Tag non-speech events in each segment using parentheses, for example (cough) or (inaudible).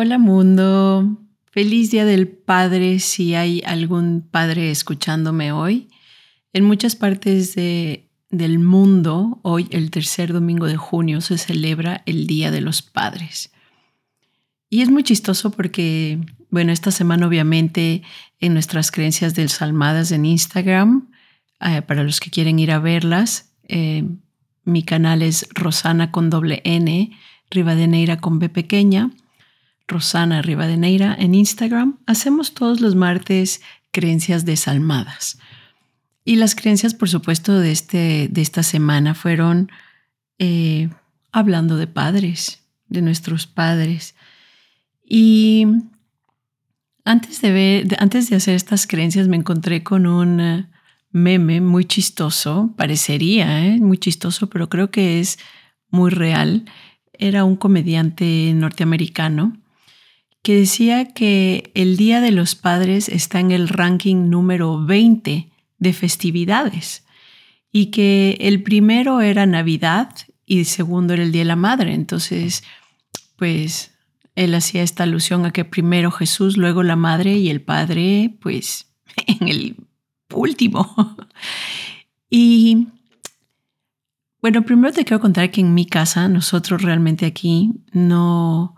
Hola mundo, feliz Día del Padre si hay algún padre escuchándome hoy. En muchas partes del mundo, hoy el tercer domingo de junio se celebra el Día de los Padres. Y es muy chistoso porque, bueno, esta semana obviamente en nuestras creencias del Salmadas en Instagram, eh, para los que quieren ir a verlas, eh, mi canal es Rosana con doble N, Rivadeneira con B pequeña. Rosana Rivadeneira en Instagram, hacemos todos los martes creencias desalmadas. Y las creencias, por supuesto, de, este, de esta semana fueron eh, hablando de padres, de nuestros padres. Y antes de, antes de hacer estas creencias me encontré con un eh, meme muy chistoso, parecería ¿eh? muy chistoso, pero creo que es muy real. Era un comediante norteamericano que decía que el Día de los Padres está en el ranking número 20 de festividades y que el primero era Navidad y el segundo era el Día de la Madre. Entonces, pues él hacía esta alusión a que primero Jesús, luego la Madre y el Padre, pues (laughs) en el último. y bueno, primero te quiero contar que en mi casa, nosotros realmente aquí no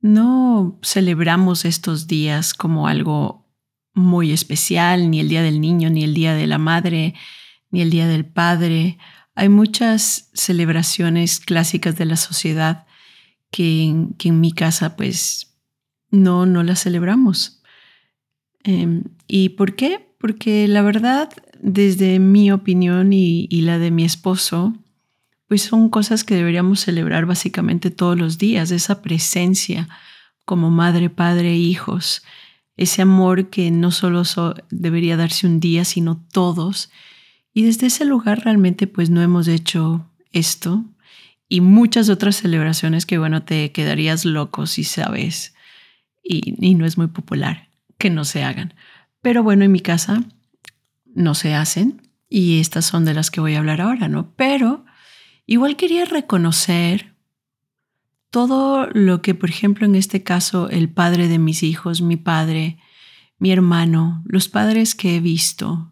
no celebramos estos días como algo muy especial, ni el Día del Niño, ni el Día de la Madre, ni el Día del Padre. Hay muchas celebraciones clásicas de la sociedad que, en mi casa pues no, no las celebramos. Em, ¿Y por qué? Porque la verdad, desde mi opinión y la de mi esposo, pues son cosas que deberíamos celebrar básicamente todos los días, esa presencia como madre, padre, hijos, ese amor que no solo debería darse un día, sino todos. Y desde ese lugar realmente pues no hemos hecho esto y muchas otras celebraciones que bueno, te quedarías loco si sabes y, y no es muy popular que no se hagan. Pero bueno, en mi casa no se hacen y estas son de las que voy a hablar ahora, ¿no? Pero Igual quería reconocer todo lo que, por ejemplo, en este caso, el padre de mis hijos, mi padre, mi hermano, los padres que he visto,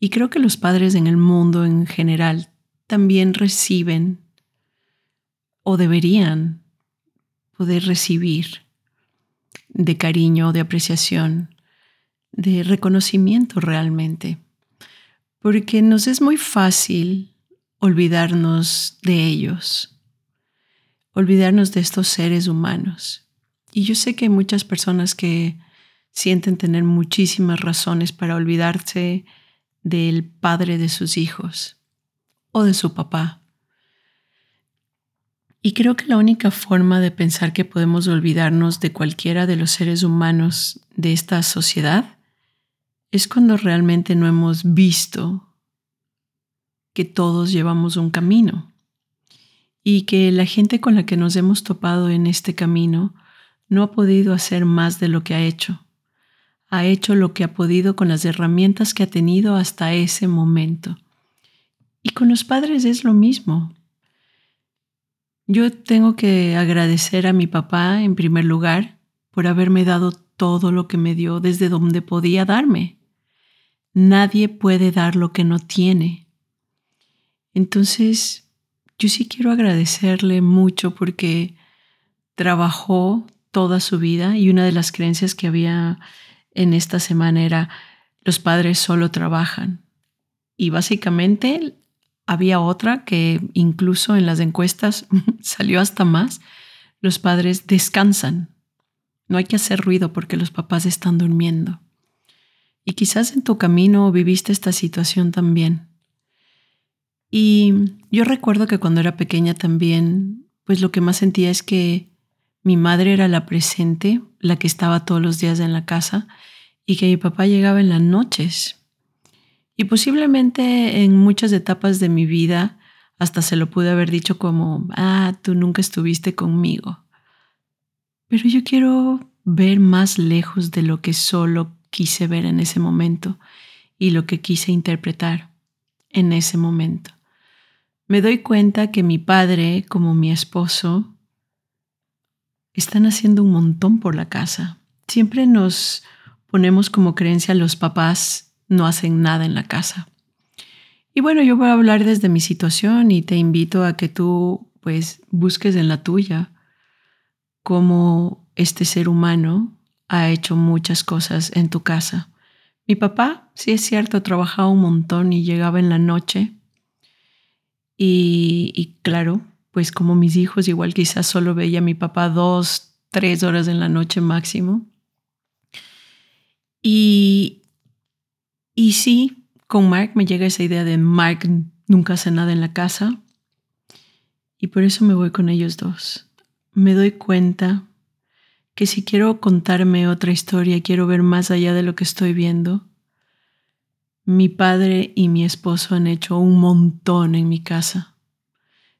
y creo que los padres en el mundo en general también reciben o deberían poder recibir de cariño, de apreciación, de reconocimiento realmente. Porque nos es muy fácil olvidarnos de ellos, olvidarnos de estos seres humanos. Y yo sé que hay muchas personas que sienten tener muchísimas razones para olvidarse del padre de sus hijos o de su papá. Y creo que la única forma de pensar que podemos olvidarnos de cualquiera de los seres humanos de esta sociedad es cuando realmente no hemos visto que todos llevamos un camino y que la gente con la que nos hemos topado en este camino no ha podido hacer más de lo que ha hecho. Ha hecho lo que ha podido con las herramientas que ha tenido hasta ese momento. Y con los padres es lo mismo. Yo tengo que agradecer a mi papá en primer lugar por haberme dado todo lo que me dio desde donde podía darme. Nadie puede dar lo que no tiene. Entonces, yo sí quiero agradecerle mucho porque trabajó toda su vida y una de las creencias que había en esta semana era los padres solo trabajan. Y básicamente había otra que incluso en las encuestas (laughs) salió hasta más, los padres descansan. No hay que hacer ruido porque los papás están durmiendo. Y quizás en tu camino viviste esta situación también. Y yo recuerdo que cuando era pequeña también, pues lo que más sentía es que mi madre era la presente, la que estaba todos los días en la casa, y que mi papá llegaba en las noches. Y posiblemente en muchas etapas de mi vida hasta se lo pude haber dicho como, ah, tú nunca estuviste conmigo. Pero yo quiero ver más lejos de lo que solo quise ver en ese momento y lo que quise interpretar en ese momento. Me doy cuenta que mi padre, como mi esposo, están haciendo un montón por la casa. Siempre nos ponemos como creencia los papás no hacen nada en la casa. Y bueno, yo voy a hablar desde mi situación y te invito a que tú pues busques en la tuya cómo este ser humano ha hecho muchas cosas en tu casa. Mi papá, sí es cierto, trabajaba un montón y llegaba en la noche. Y, claro, pues como mis hijos, igual quizás solo veía a mi papá dos, tres horas en la noche máximo. Y, y sí, con Mark me llega esa idea de Mark nunca hace nada en la casa. Y por eso me voy con ellos dos. Me doy cuenta que si quiero contarme otra historia, quiero ver más allá de lo que estoy viendo, mi padre y mi esposo han hecho un montón en mi casa.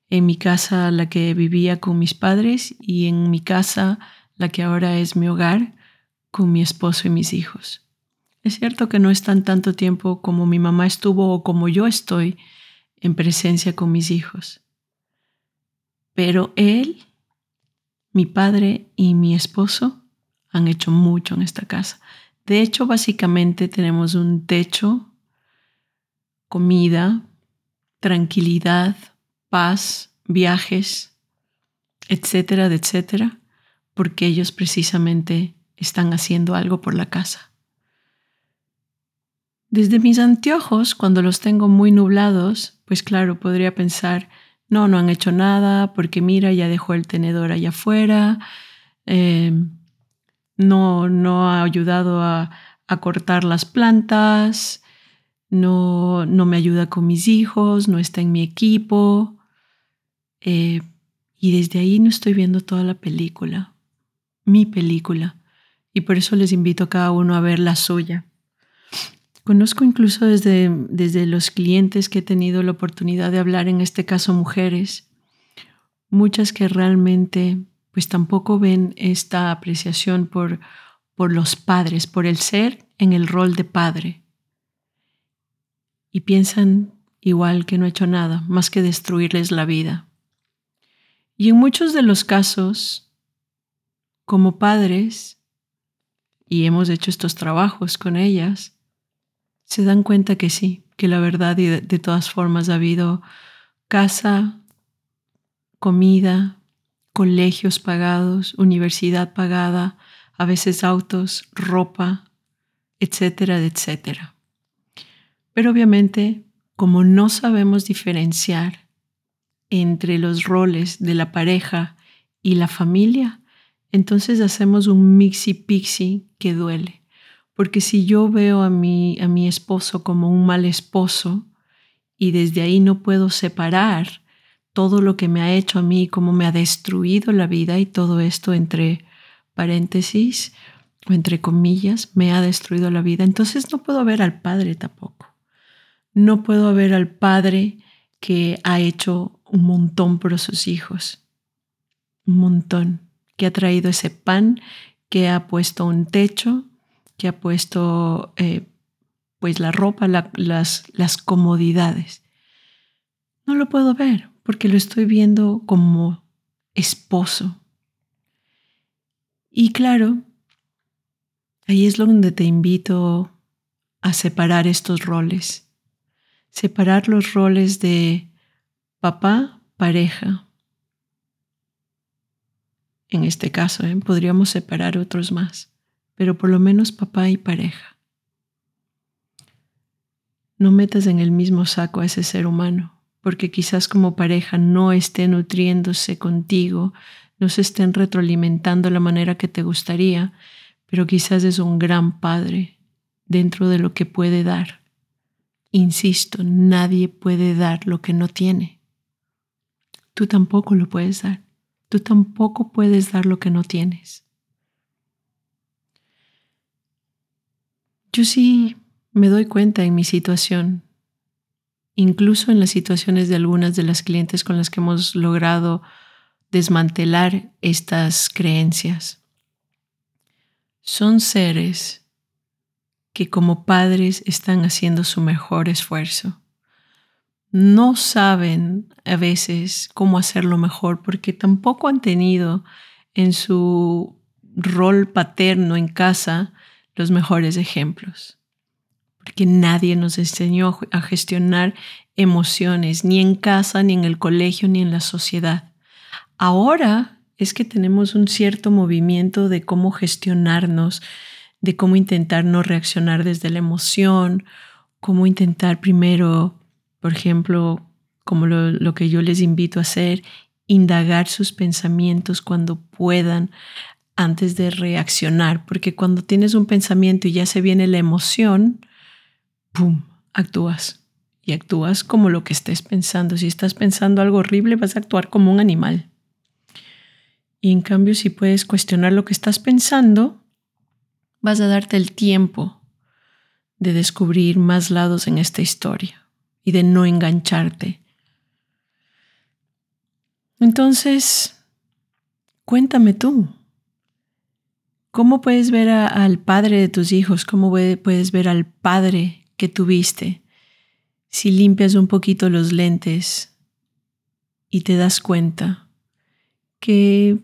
En mi casa la que vivía con mis padres y en mi casa la que ahora es mi hogar con mi esposo y mis hijos. Es cierto que no están tanto tiempo como mi mamá estuvo o como yo estoy en presencia con mis hijos. Pero él mi padre y mi esposo han hecho mucho en esta casa. De hecho, básicamente tenemos un techo, comida, tranquilidad, paz, viajes, etcétera, etcétera, porque ellos precisamente están haciendo algo por la casa. Desde mis anteojos, cuando los tengo muy nublados, pues claro, podría pensar, no, no han hecho nada porque mira, ya dejó el tenedor allá afuera, em, no, no ha ayudado a, cortar las plantas, no, no me ayuda con mis hijos, no está en mi equipo. Eh, y desde ahí no estoy viendo toda la película, mi película. Y por eso les invito a cada uno a ver la suya. Conozco incluso desde, desde los clientes que he tenido la oportunidad de hablar, en este caso mujeres, muchas que realmente pues tampoco ven esta apreciación por, por los padres, por el ser en el rol de padre. Y piensan igual que no he hecho nada, más que destruirles la vida. Y en muchos de los casos, como padres, y hemos hecho estos trabajos con ellas, se dan cuenta que sí, que la verdad y de, todas formas ha habido casa, comida, colegios pagados, universidad pagada, a veces autos, ropa, etcétera, etcétera. Pero obviamente, como no sabemos diferenciar entre los roles de la pareja y la familia, entonces hacemos un mixi-pixi que duele. Porque si yo veo a mi, a mi esposo como un mal esposo y desde ahí no puedo separar todo lo que me ha hecho a mí, cómo me ha destruido la vida y todo esto entre paréntesis o entre comillas, me ha destruido la vida, entonces no puedo ver al Padre tampoco. No puedo ver al Padre que ha hecho un montón por sus hijos, un montón, que ha traído ese pan, que ha puesto un techo, que ha puesto eh, pues la ropa, las, las comodidades. No lo puedo ver porque lo estoy viendo como esposo. Y claro, ahí es donde te invito a separar estos roles. Separar los roles de papá, pareja. En este caso, ¿eh? podríamos separar otros más pero por lo menos papá y pareja. No metas en el mismo saco a ese ser humano, porque quizás como pareja no esté nutriéndose contigo, no se estén retroalimentando la manera que te gustaría, pero quizás es un gran padre dentro de lo que puede dar. Insisto, nadie puede dar lo que no tiene. Tú tampoco lo puedes dar. Tú tampoco puedes dar lo que no tienes. Yo sí me doy cuenta en mi situación, incluso en las situaciones de algunas de las clientes con las que hemos logrado desmantelar estas creencias. Son seres que como padres están haciendo su mejor esfuerzo. No saben a veces cómo hacerlo mejor porque tampoco han tenido en su rol paterno en casa los mejores ejemplos. Porque nadie nos enseñó a gestionar emociones, ni en casa, ni en el colegio, ni en la sociedad. Ahora es que tenemos un cierto movimiento de cómo gestionarnos, de cómo intentar no reaccionar desde la emoción, cómo intentar primero, por ejemplo, como lo, que yo les invito a hacer, indagar sus pensamientos cuando puedan antes de reaccionar, porque cuando tienes un pensamiento y ya se viene la emoción, ¡pum!, actúas. Y actúas como lo que estés pensando. Si estás pensando algo horrible, vas a actuar como un animal. Y en cambio, si puedes cuestionar lo que estás pensando, vas a darte el tiempo de descubrir más lados en esta historia y de no engancharte. Entonces, cuéntame tú, ¿cómo puedes ver al padre de tus hijos? ¿Cómo puedes ver al padre que tuviste? Si limpias un poquito los lentes y te das cuenta que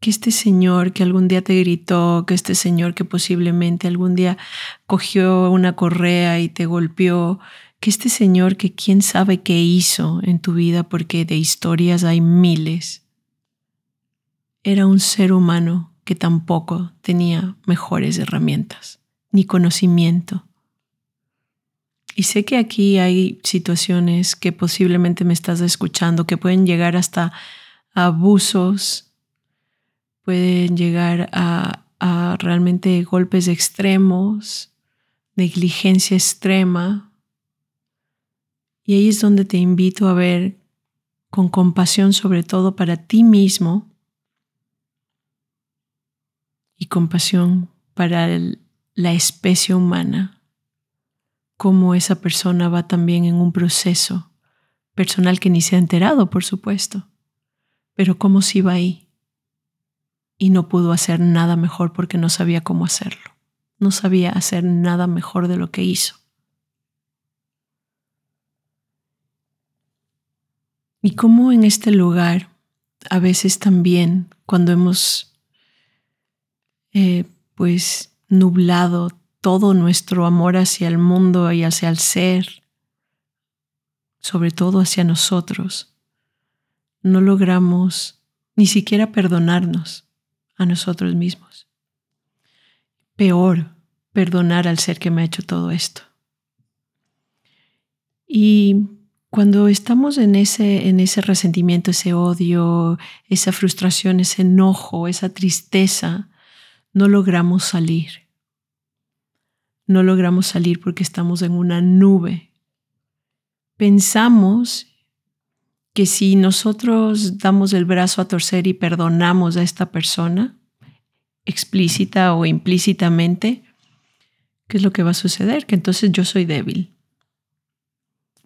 que este señor que algún día te gritó, que este señor que posiblemente algún día cogió una correa y te golpeó, que este señor que quién sabe qué hizo en tu vida porque de historias hay miles, era un ser humano que tampoco tenía mejores herramientas ni conocimiento. Y sé que aquí hay situaciones que posiblemente me estás escuchando que pueden llegar hasta abusos pueden llegar a, realmente golpes extremos, negligencia extrema. Y ahí es donde te invito a ver con compasión sobre todo para ti mismo y compasión para la especie humana, cómo esa persona va también en un proceso personal que ni se ha enterado, por supuesto, pero cómo si va ahí y no pudo hacer nada mejor porque no sabía cómo hacerlo. No sabía hacer nada mejor de lo que hizo. Y cómo en este lugar, a veces también, cuando hemos eh, pues nublado todo nuestro amor hacia el mundo y hacia el ser, sobre todo hacia nosotros, no logramos ni siquiera perdonarnos a nosotros mismos. Peor, perdonar al ser que me ha hecho todo esto. Y cuando estamos en ese, en ese resentimiento, ese odio, esa frustración, ese enojo, esa tristeza, no logramos salir. No logramos salir porque estamos en una nube. Pensamos que si nosotros damos el brazo a torcer y perdonamos a esta persona, explícita o implícitamente, ¿qué es lo que va a suceder? Que entonces yo soy débil.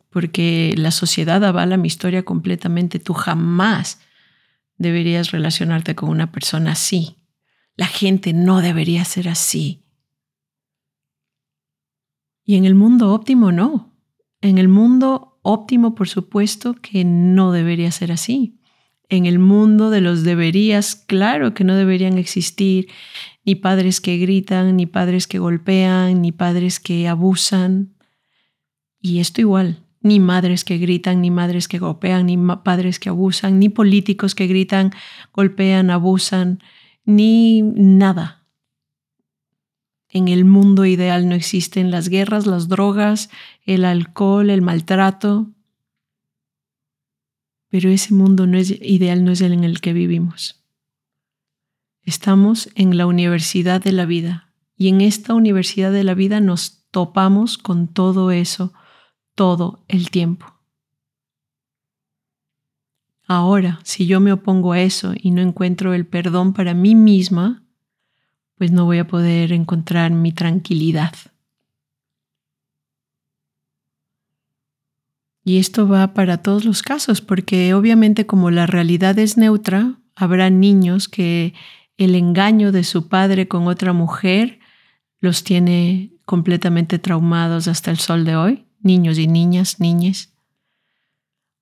Porque la sociedad avala mi historia completamente. Tú jamás deberías relacionarte con una persona así. La gente no debería ser así. Y en el mundo óptimo no. En el mundo óptimo, por supuesto, que no debería ser así. En el mundo de los deberías, claro que no deberían existir ni padres que gritan, ni padres que golpean, ni padres que abusan. Y esto igual, ni madres que gritan, ni madres que golpean, ni padres que abusan, ni políticos que gritan, golpean, abusan, ni nada. En el mundo ideal no existen las guerras, las drogas, el alcohol, el maltrato. Pero ese mundo no es ideal, no es el en el que vivimos. Estamos en la universidad de la vida y en esta universidad de la vida nos topamos con todo eso todo el tiempo. Ahora, si yo me opongo a eso y no encuentro el perdón para mí misma, pues no voy a poder encontrar mi tranquilidad. Y esto va para todos los casos, porque obviamente como la realidad es neutra, habrá niños que el engaño de su padre con otra mujer los tiene completamente traumados hasta el sol de hoy, niños y niñas, niñas.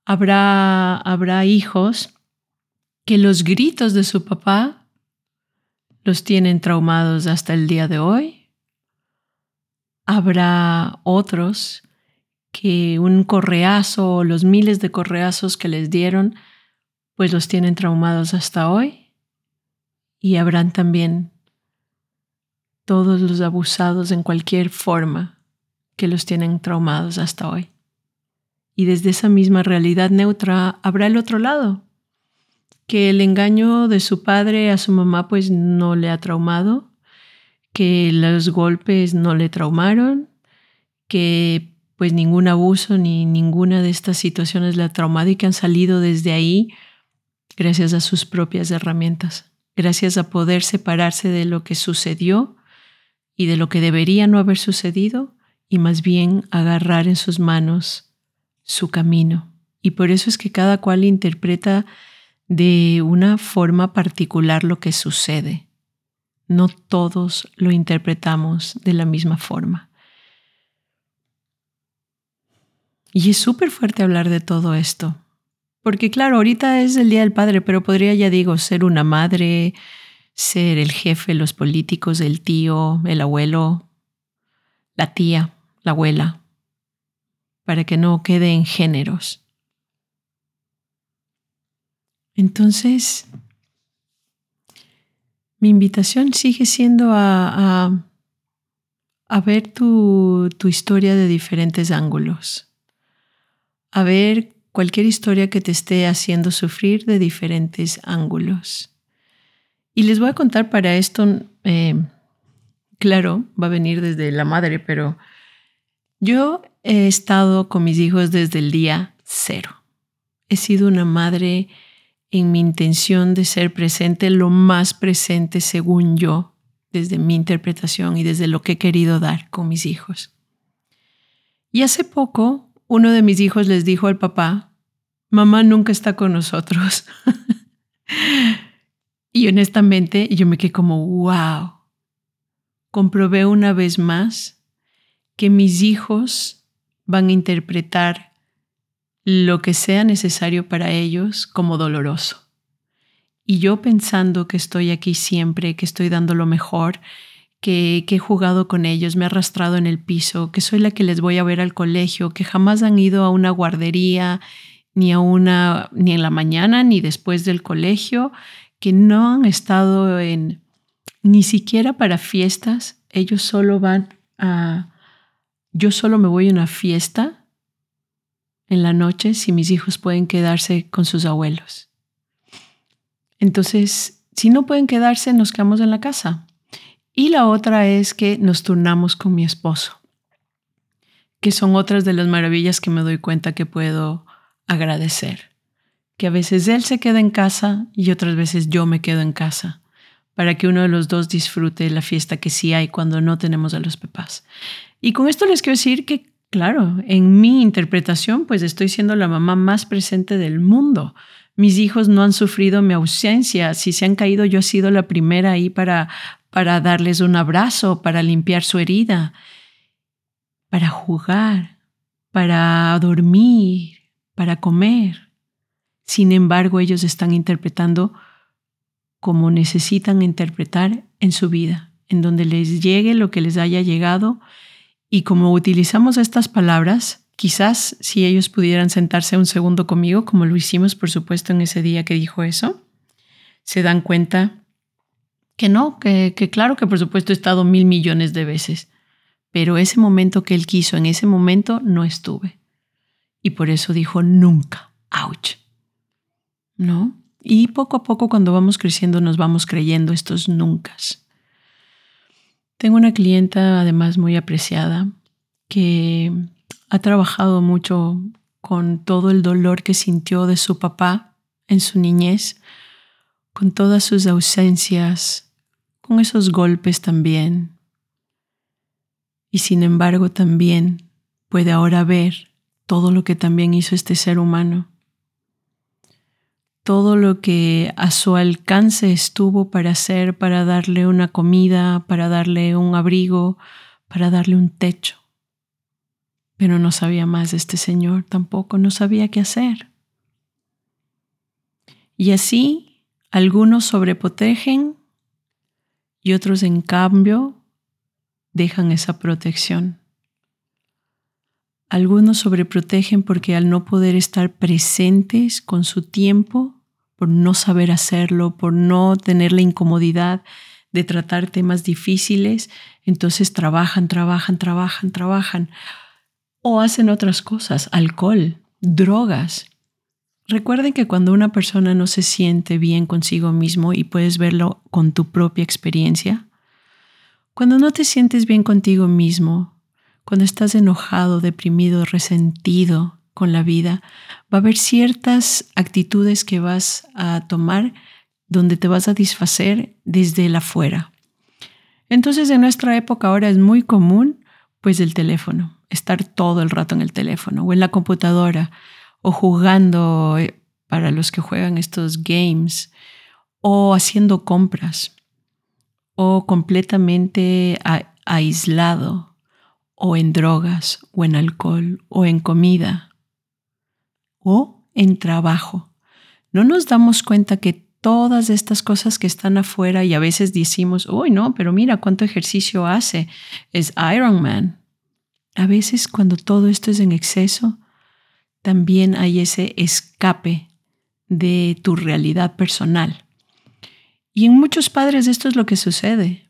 Habrá, habrá hijos que los gritos de su papá los tienen traumados hasta el día de hoy. Habrá otros que un correazo o los miles de correazos que les dieron, pues los tienen traumados hasta hoy. Y habrán también todos los abusados en cualquier forma que los tienen traumados hasta hoy. Y desde esa misma realidad neutra habrá el otro lado, que el engaño de su padre a su mamá pues no le ha traumado, que los golpes no le traumaron, que pues ningún abuso ni ninguna de estas situaciones le ha traumado y que han salido desde ahí gracias a sus propias herramientas, gracias a poder separarse de lo que sucedió y de lo que debería no haber sucedido y más bien agarrar en sus manos su camino. Y por eso es que cada cual interpreta de una forma particular lo que sucede. No todos lo interpretamos de la misma forma. Y es súper fuerte hablar de todo esto. Porque claro, ahorita es el Día del Padre, pero podría, ya digo, ser una madre, ser el jefe, los políticos, el tío, el abuelo, la tía, la abuela, para que no quede en géneros. Entonces, mi invitación sigue siendo a, ver tu, tu historia de diferentes ángulos a ver cualquier historia que te esté haciendo sufrir de diferentes ángulos. Y les voy a contar para esto, eh, claro, va a venir desde la madre, pero yo he estado con mis hijos desde el día cero. He sido una madre en mi intención de ser presente, lo más presente según yo, desde mi interpretación y desde lo que he querido dar con mis hijos. Y hace poco uno de mis hijos les dijo al papá, mamá nunca está con nosotros. (laughs) y honestamente yo me quedé como, wow. Comprobé una vez más que mis hijos van a interpretar lo que sea necesario para ellos como doloroso. Y yo pensando que estoy aquí siempre, que estoy dando lo mejor, que, he jugado con ellos, me he arrastrado en el piso, que soy la que les voy a ver al colegio, que jamás han ido a una guardería, ni a una, ni en la mañana, ni después del colegio, que no han estado en ni siquiera para fiestas, ellos solo van a yo solo me voy a una fiesta en la noche si mis hijos pueden quedarse con sus abuelos. Entonces, si no pueden quedarse, nos quedamos en la casa. Y la otra es que nos turnamos con mi esposo, que son otras de las maravillas que me doy cuenta que puedo agradecer. Que a veces él se queda en casa y otras veces yo me quedo en casa, para que uno de los dos disfrute la fiesta que sí hay cuando no tenemos a los papás. Y con esto les quiero decir que, claro, en mi interpretación, pues estoy siendo la mamá más presente del mundo. Mis hijos no han sufrido mi ausencia. Si se han caído, yo he sido la primera ahí para para darles un abrazo, para limpiar su herida, para jugar, para dormir, para comer. Sin embargo, ellos están interpretando como necesitan interpretar en su vida, en donde les llegue lo que les haya llegado. Y como utilizamos estas palabras, quizás si ellos pudieran sentarse un segundo conmigo, como lo hicimos, por supuesto, en ese día que dijo eso, se dan cuenta que no, que, claro que por supuesto he estado mil millones de veces, pero ese momento que él quiso, en ese momento no estuve. Y por eso dijo nunca, ouch. ¿No? Y poco a poco cuando vamos creciendo nos vamos creyendo estos nunca. Tengo una clienta además muy apreciada que ha trabajado mucho con todo el dolor que sintió de su papá en su niñez, con todas sus ausencias, con esos golpes también. Y sin embargo también puede ahora ver todo lo que también hizo este ser humano todo lo que a su alcance estuvo para hacer, para darle una comida, para darle un abrigo, para darle un techo. Pero no sabía más de este Señor tampoco, no sabía qué hacer. Y así algunos sobreprotegen y otros en cambio dejan esa protección. Algunos sobreprotegen porque al no poder estar presentes con su tiempo, por no saber hacerlo, por no tener la incomodidad de tratar temas difíciles, entonces trabajan, trabajan, trabajan, trabajan. O hacen otras cosas, alcohol, drogas. Recuerden que cuando una persona no se siente bien consigo mismo y puedes verlo con tu propia experiencia, cuando no te sientes bien contigo mismo, cuando estás enojado, deprimido, resentido con la vida, va a haber ciertas actitudes que vas a tomar donde te vas a disfacer desde el afuera. Entonces en nuestra época ahora es muy común pues el teléfono, estar todo el rato en el teléfono o en la computadora o jugando eh, para los que juegan estos games o haciendo compras o completamente aislado o en drogas, o en alcohol, o en comida, o en trabajo. No nos damos cuenta que todas estas cosas que están afuera y a veces decimos, uy, no, pero mira cuánto ejercicio hace, es Iron Man. A veces cuando todo esto es en exceso, también hay ese escape de tu realidad personal. Y en muchos padres esto es lo que sucede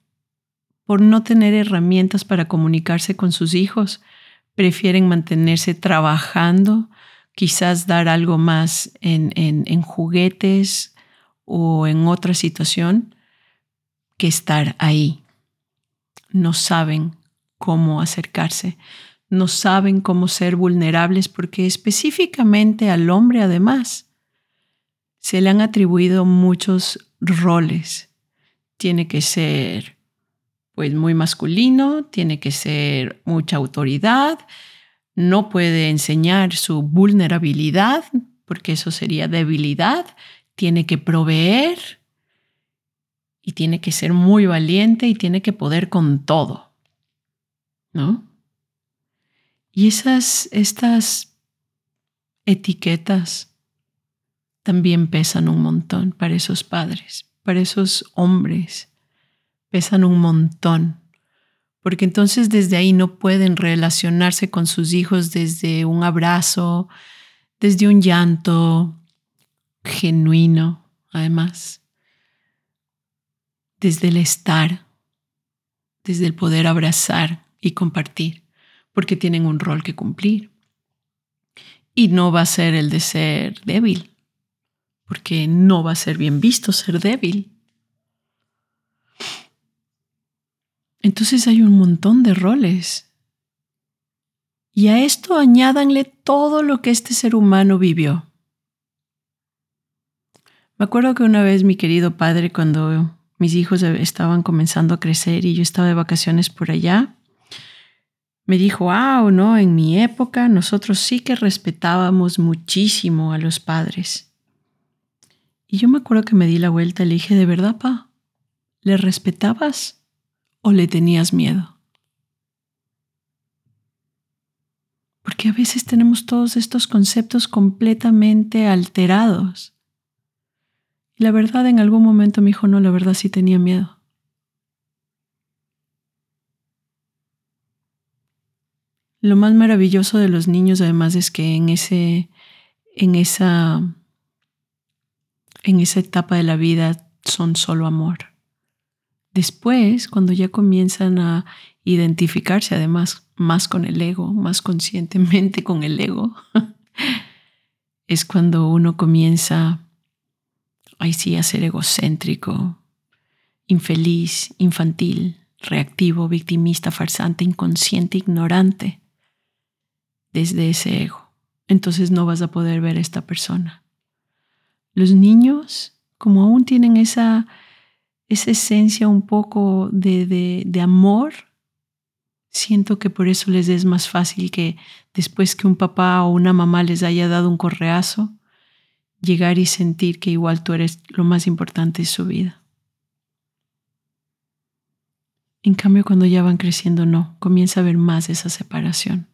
por no tener herramientas para comunicarse con sus hijos, prefieren mantenerse trabajando, quizás dar algo más en, juguetes o en otra situación que estar ahí. No saben cómo acercarse, no saben cómo ser vulnerables porque específicamente al hombre además se le han atribuido muchos roles. Tiene que ser pues muy masculino, tiene que ser mucha autoridad, no puede enseñar su vulnerabilidad, porque eso sería debilidad, tiene que proveer y tiene que ser muy valiente y tiene que poder con todo. ¿No? Y esas, estas etiquetas también pesan un montón para esos padres, para esos hombres pesan un montón, porque entonces desde ahí no pueden relacionarse con sus hijos desde un abrazo, desde un llanto genuino, además, desde el estar, desde el poder abrazar y compartir, porque tienen un rol que cumplir. Y no va a ser el de ser débil, porque no va a ser bien visto ser débil. Entonces hay un montón de roles. Y a esto añádanle todo lo que este ser humano vivió. Me acuerdo que una vez mi querido padre, cuando mis hijos estaban comenzando a crecer y yo estaba de vacaciones por allá, me dijo, wow, no, en mi época nosotros sí que respetábamos muchísimo a los padres. Y yo me acuerdo que me di la vuelta y le dije, ¿de verdad, pa? ¿Le respetabas? O le tenías miedo? Porque a veces tenemos todos estos conceptos completamente alterados. Y la verdad, en algún momento me dijo, no, la verdad sí tenía miedo. Lo más maravilloso de los niños, además, es que en ese, en esa, en esa etapa de la vida son solo amor. Después, cuando ya comienzan a identificarse además más con el ego, más conscientemente con el ego, (laughs) es cuando uno comienza, ahí sí, a ser egocéntrico, infeliz, infantil, reactivo, victimista, farsante, inconsciente, ignorante, desde ese ego. Entonces no vas a poder ver a esta persona. Los niños, como aún tienen esa, esa esencia un poco de, de, de amor, siento que por eso les es más fácil que después que un papá o una mamá les haya dado un correazo, llegar y sentir que igual tú eres lo más importante de su vida. En cambio, cuando ya van creciendo, no, comienza a haber más esa separación.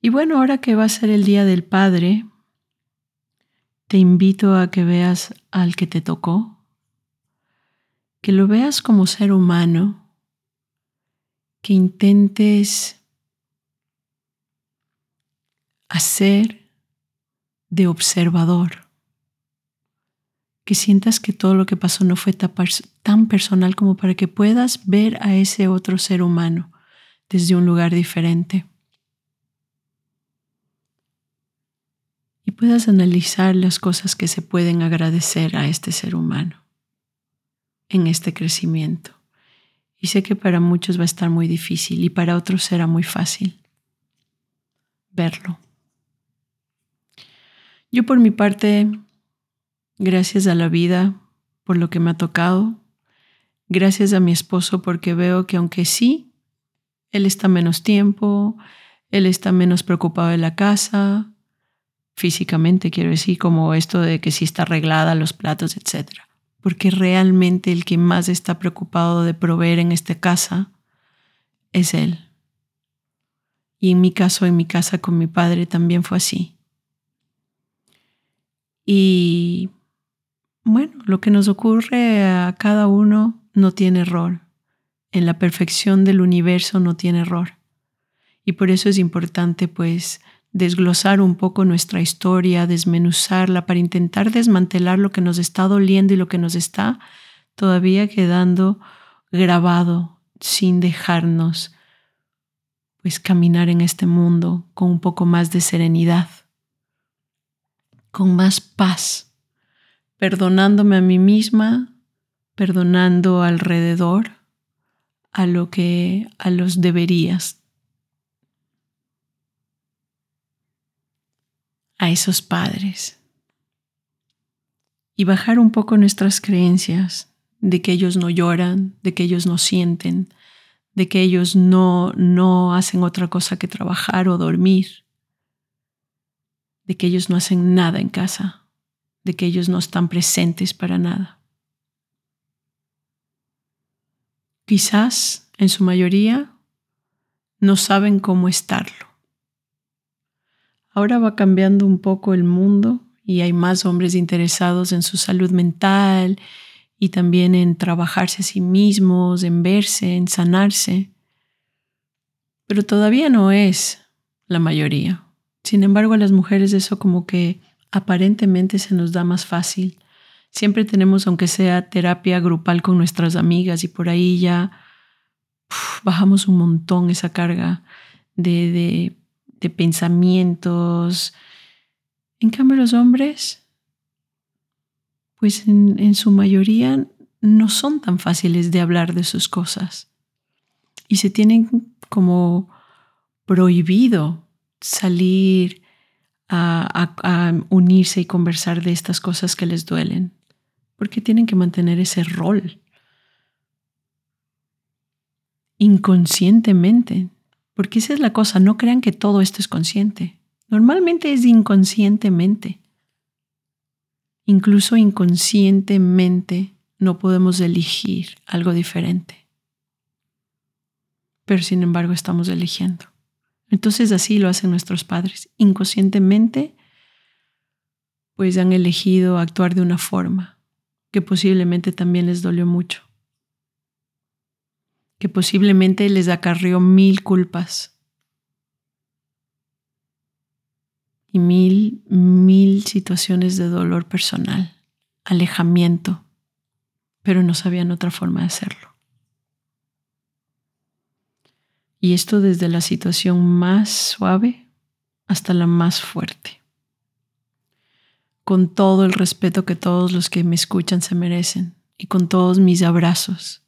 Y bueno, ahora que va a ser el Día del Padre, te invito a que veas al que te tocó, que lo veas como ser humano, que intentes hacer de observador, que sientas que todo lo que pasó no fue tan personal como para que puedas ver a ese otro ser humano desde un lugar diferente. Y puedas analizar las cosas que se pueden agradecer a este ser humano en este crecimiento. Y sé que para muchos va a estar muy difícil y para otros será muy fácil verlo. Yo por mi parte, gracias a la vida por lo que me ha tocado, gracias a mi esposo porque veo que aunque sí, él está menos tiempo, él está menos preocupado de la casa, físicamente quiero decir, como esto de que si está arreglada los platos, etc. Porque realmente el que más está preocupado de proveer en esta casa es él. Y en mi caso, en mi casa con mi padre también fue así. Y bueno, lo que nos ocurre a cada uno no tiene error. En la perfección del universo no tiene error. Y por eso es importante pues desglosar un poco nuestra historia, desmenuzarla para intentar desmantelar lo que nos está doliendo y lo que nos está todavía quedando grabado sin dejarnos pues caminar en este mundo con un poco más de serenidad con más paz, perdonándome a mí misma, perdonando alrededor a lo que a los deberías, a esos padres y bajar un poco nuestras creencias de que ellos no lloran, de que ellos no sienten, de que ellos no no hacen otra cosa que trabajar o dormir de que ellos no hacen nada en casa, de que ellos no están presentes para nada. Quizás, en su mayoría, no saben cómo estarlo. Ahora va cambiando un poco el mundo y hay más hombres interesados en su salud mental y también en trabajarse a sí mismos, en verse, en sanarse. Pero todavía no es la mayoría. Sin embargo, a las mujeres eso como que aparentemente se nos da más fácil. Siempre tenemos, aunque sea terapia grupal con nuestras amigas y por ahí ya bajamos un montón esa carga de, de pensamientos. En cambio, los hombres, pues en su mayoría no son tan fáciles de hablar de sus cosas y se tienen como prohibido salir a, unirse y conversar de estas cosas que les duelen, porque tienen que mantener ese rol inconscientemente, porque esa es la cosa, no crean que todo esto es consciente, normalmente es inconscientemente. Incluso inconscientemente no podemos elegir algo diferente, pero sin embargo estamos eligiendo. Entonces así lo hacen nuestros padres. Inconscientemente, pues han elegido actuar de una forma que posiblemente también les dolió mucho, que posiblemente les acarrió mil culpas y mil, mil situaciones de dolor personal, alejamiento, pero no sabían otra forma de hacerlo. Y esto desde la situación más suave hasta la más fuerte. Con todo el respeto que todos los que me escuchan se merecen y con todos mis abrazos.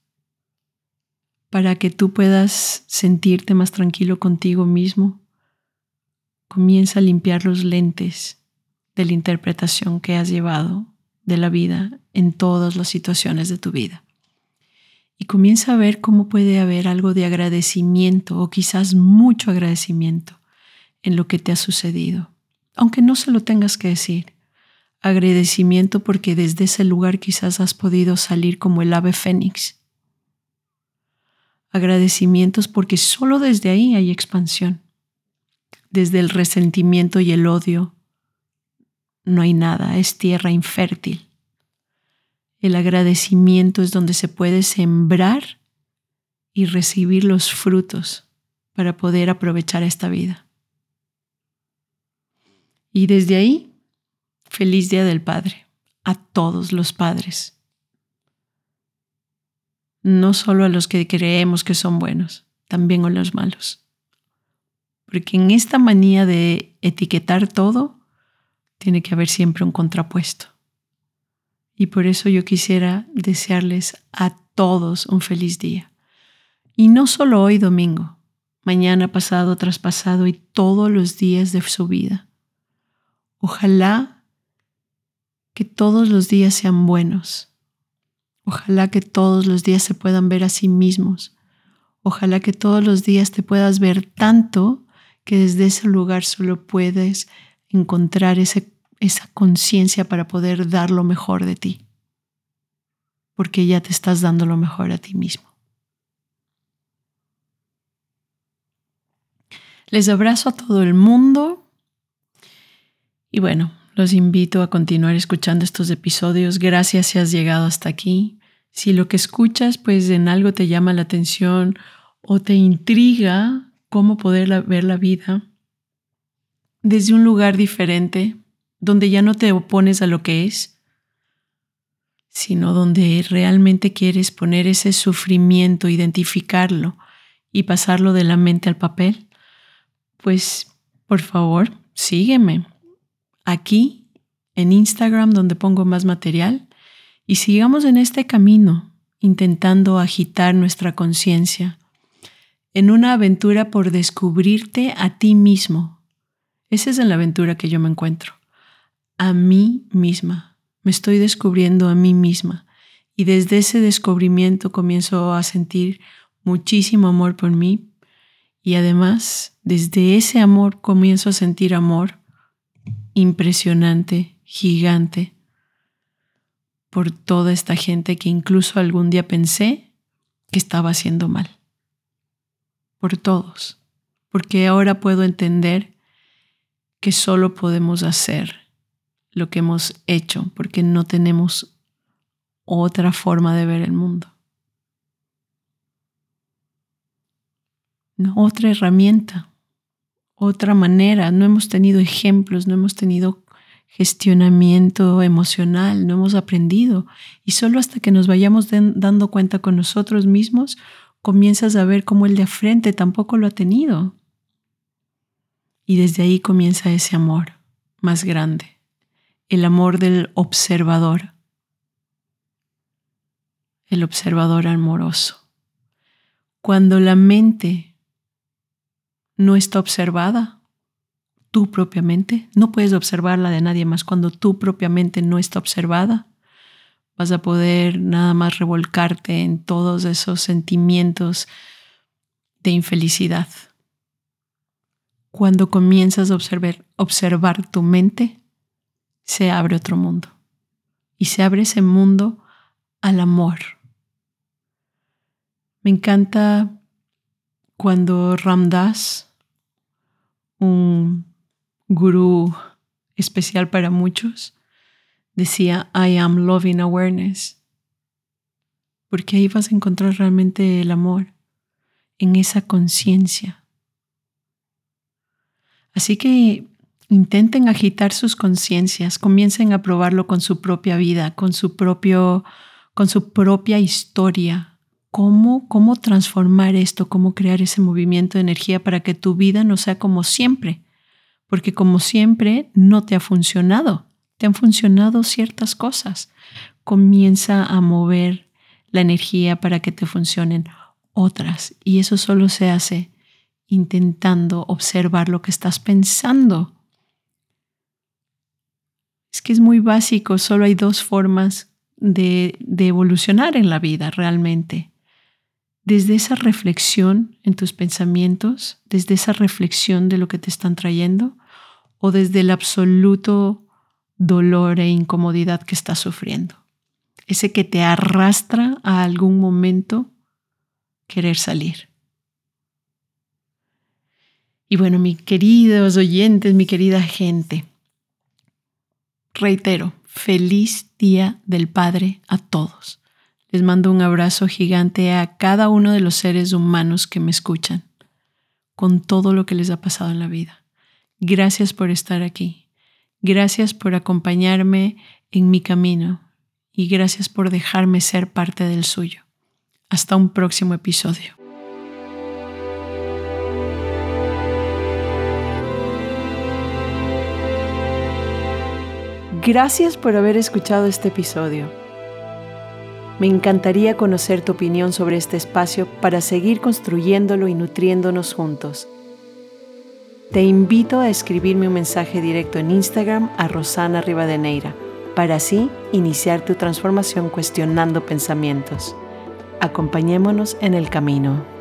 Para que tú puedas sentirte más tranquilo contigo mismo, comienza a limpiar los lentes de la interpretación que has llevado de la vida en todas las situaciones de tu vida. Y comienza a ver cómo puede haber algo de agradecimiento o quizás mucho agradecimiento en lo que te ha sucedido, aunque no se lo tengas que decir. Agradecimiento porque desde ese lugar quizás has podido salir como el ave fénix. Agradecimientos porque solo desde ahí hay expansión. Desde el resentimiento y el odio no hay nada, es tierra infértil. El agradecimiento es donde se puede sembrar y recibir los frutos para poder aprovechar esta vida. Y desde ahí, feliz Día del Padre a todos los padres. No solo a los que creemos que son buenos, también a los malos. Porque en esta manía de etiquetar todo, tiene que haber siempre un contrapuesto. Y por eso yo quisiera desearles a todos un feliz día. Y no solo hoy domingo, mañana, pasado, traspasado y todos los días de su vida. Ojalá que todos los días sean buenos. Ojalá que todos los días se puedan ver a sí mismos. Ojalá que todos los días te puedas ver tanto que desde ese lugar solo puedes encontrar ese esa conciencia para poder dar lo mejor de ti, porque ya te estás dando lo mejor a ti mismo. Les abrazo a todo el mundo y bueno, los invito a continuar escuchando estos episodios. Gracias si has llegado hasta aquí. Si lo que escuchas pues en algo te llama la atención o te intriga cómo poder ver la vida desde un lugar diferente, donde ya no te opones a lo que es, sino donde realmente quieres poner ese sufrimiento, identificarlo y pasarlo de la mente al papel, pues por favor, sígueme aquí en Instagram donde pongo más material. Y sigamos en este camino intentando agitar nuestra conciencia en una aventura por descubrirte a ti mismo. Esa es la aventura que yo me encuentro. A mí misma, me estoy descubriendo a mí misma. Y desde ese descubrimiento comienzo a sentir muchísimo amor por mí. Y además desde ese amor comienzo a sentir amor impresionante, gigante, por toda esta gente que incluso algún día pensé que estaba haciendo mal. Por todos, porque ahora puedo entender que solo podemos hacer lo que hemos hecho, porque no tenemos otra forma de ver el mundo. Otra herramienta, otra manera. No hemos tenido ejemplos, no hemos tenido gestionamiento emocional, no hemos aprendido. Y solo hasta que nos vayamos dando cuenta con nosotros mismos, comienzas a ver cómo el de frente tampoco lo ha tenido. Y desde ahí comienza ese amor más grande el amor del observador, el observador amoroso. Cuando la mente no está observada, tú propiamente, no puedes observarla de nadie más. Cuando tú propiamente no está observada, vas a poder nada más revolcarte en todos esos sentimientos de infelicidad. Cuando comienzas a observar, observar tu mente, se abre otro mundo. Y se abre ese mundo al amor. Me encanta cuando Ramdas, un gurú especial para muchos, decía, I am loving awareness. Porque ahí vas a encontrar realmente el amor, en esa conciencia. Así que Intenten agitar sus conciencias, comiencen a probarlo con su propia vida, con su, propio, con su propia historia. ¿Cómo, ¿Cómo transformar esto? ¿Cómo crear ese movimiento de energía para que tu vida no sea como siempre? Porque como siempre no te ha funcionado. Te han funcionado ciertas cosas. Comienza a mover la energía para que te funcionen otras. Y eso solo se hace intentando observar lo que estás pensando es que es muy básico, solo hay dos formas de, de evolucionar en la vida realmente. Desde esa reflexión en tus pensamientos, desde esa reflexión de lo que te están trayendo, o desde el absoluto dolor e incomodidad que estás sufriendo. Ese que te arrastra a algún momento querer salir. Y bueno, mis queridos oyentes, mi querida gente, reitero, feliz Día del Padre a todos. Les mando un abrazo gigante a cada uno de los seres humanos que me escuchan, con todo lo que les ha pasado en la vida. Gracias por estar aquí. Gracias por acompañarme en mi camino y gracias por dejarme ser parte del suyo. Hasta un próximo episodio. Gracias por haber escuchado este episodio. Me encantaría conocer tu opinión sobre este espacio para seguir construyéndolo y nutriéndonos juntos. Te invito a escribirme un mensaje directo en Instagram a Rosana Rivadeneira para así iniciar tu transformación cuestionando pensamientos. Acompañémonos en el camino.